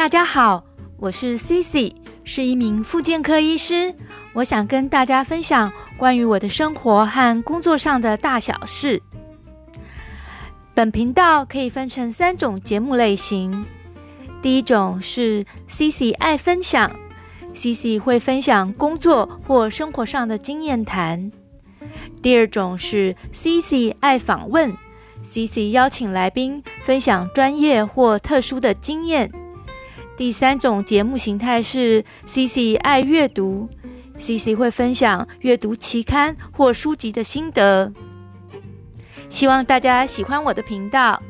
大家好，我是 Cici，是一名复健科医师。我想跟大家分享关于我的生活和工作上的大小事。本频道可以分成三种节目类型。第一种是 Cici 爱分享，Cici 会分享工作或生活上的经验谈。第二种是 Cici 爱访问，Cici 邀请来宾分享专业或特殊的经验。第三种节目形态是 C C 爱阅读，C C 会分享阅读期刊或书籍的心得。希望大家喜欢我的频道。